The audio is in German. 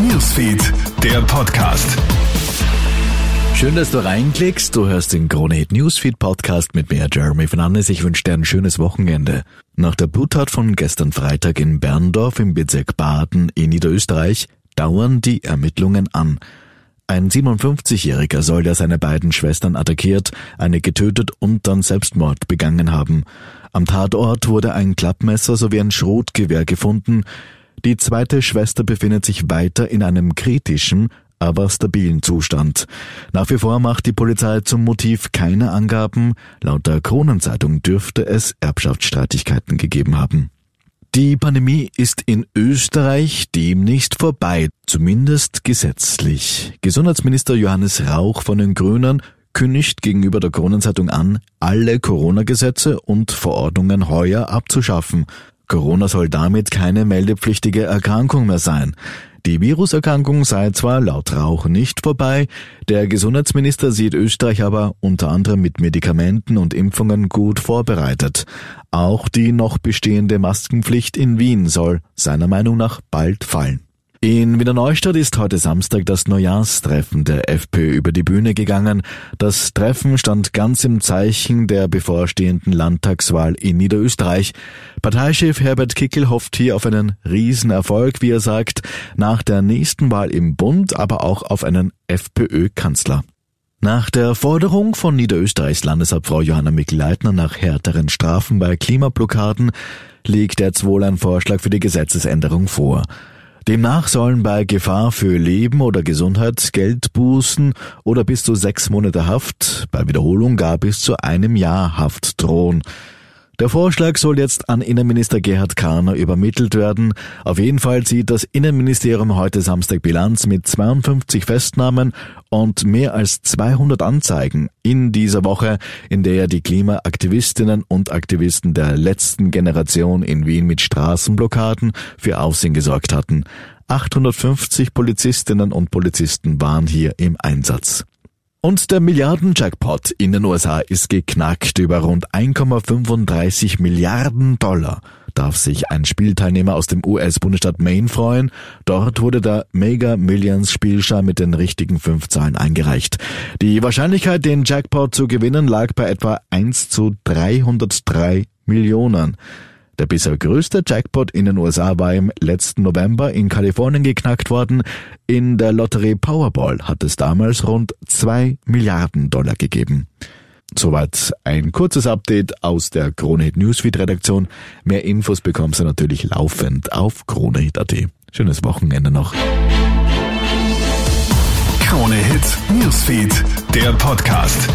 Newsfeed, der Podcast. Schön, dass du reinklickst. Du hörst den Krone Hit Newsfeed Podcast mit mir, Jeremy Fernandes. Ich wünsche dir ein schönes Wochenende. Nach der Bluttat von gestern Freitag in Berndorf im Bezirk Baden in Niederösterreich dauern die Ermittlungen an. Ein 57-Jähriger soll ja seine beiden Schwestern attackiert, eine getötet und dann Selbstmord begangen haben. Am Tatort wurde ein Klappmesser sowie ein Schrotgewehr gefunden. Die zweite Schwester befindet sich weiter in einem kritischen, aber stabilen Zustand. Nach wie vor macht die Polizei zum Motiv keine Angaben. Laut der Kronenzeitung dürfte es Erbschaftsstreitigkeiten gegeben haben. Die Pandemie ist in Österreich demnächst vorbei, zumindest gesetzlich. Gesundheitsminister Johannes Rauch von den Grünen kündigt gegenüber der Kronenzeitung an, alle Corona-Gesetze und Verordnungen heuer abzuschaffen. Corona soll damit keine meldepflichtige Erkrankung mehr sein. Die Viruserkrankung sei zwar laut Rauch nicht vorbei, der Gesundheitsminister sieht Österreich aber unter anderem mit Medikamenten und Impfungen gut vorbereitet. Auch die noch bestehende Maskenpflicht in Wien soll seiner Meinung nach bald fallen. In Wiener Neustadt ist heute Samstag das Neujahrstreffen der FPÖ über die Bühne gegangen. Das Treffen stand ganz im Zeichen der bevorstehenden Landtagswahl in Niederösterreich. Parteichef Herbert Kickel hofft hier auf einen Riesenerfolg, wie er sagt, nach der nächsten Wahl im Bund, aber auch auf einen FPÖ-Kanzler. Nach der Forderung von Niederösterreichs Landeshauptfrau Johanna Mikl-Leitner nach härteren Strafen bei Klimablockaden liegt jetzt wohl ein Vorschlag für die Gesetzesänderung vor. Demnach sollen bei Gefahr für Leben oder Gesundheit Geldbußen oder bis zu sechs Monate Haft, bei Wiederholung gar bis zu einem Jahr Haft drohen. Der Vorschlag soll jetzt an Innenminister Gerhard Kahner übermittelt werden. Auf jeden Fall zieht das Innenministerium heute Samstag Bilanz mit 52 Festnahmen und mehr als 200 Anzeigen in dieser Woche, in der die Klimaaktivistinnen und Aktivisten der letzten Generation in Wien mit Straßenblockaden für Aufsehen gesorgt hatten. 850 Polizistinnen und Polizisten waren hier im Einsatz. Und der Milliarden-Jackpot in den USA ist geknackt über rund 1,35 Milliarden Dollar. Darf sich ein Spielteilnehmer aus dem US-Bundesstaat Maine freuen? Dort wurde der Mega Millions Spielschein mit den richtigen fünf Zahlen eingereicht. Die Wahrscheinlichkeit, den Jackpot zu gewinnen, lag bei etwa 1 zu 303 Millionen. Der bisher größte Jackpot in den USA war im letzten November in Kalifornien geknackt worden. In der Lotterie Powerball hat es damals rund zwei Milliarden Dollar gegeben. Soweit ein kurzes Update aus der Kronehit Newsfeed Redaktion. Mehr Infos bekommst du natürlich laufend auf kronehit.at. Schönes Wochenende noch. Kronehit Newsfeed, der Podcast.